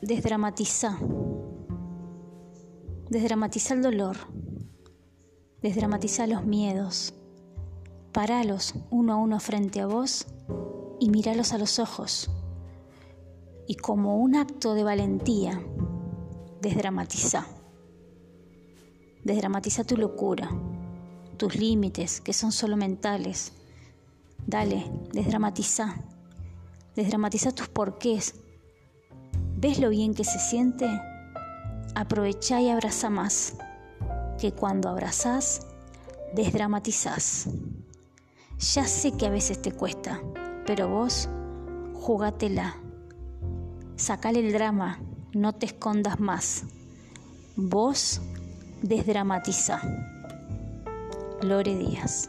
Desdramatiza. Desdramatiza el dolor. Desdramatiza los miedos. Paralos uno a uno frente a vos y míralos a los ojos. Y como un acto de valentía, desdramatiza. Desdramatiza tu locura, tus límites, que son solo mentales. Dale, desdramatiza. Desdramatiza tus porqués. ¿Ves lo bien que se siente? Aprovecha y abraza más, que cuando abrazás, desdramatizás. Ya sé que a veces te cuesta, pero vos, jugátela. Sacale el drama, no te escondas más. Vos desdramatiza. Lore Díaz.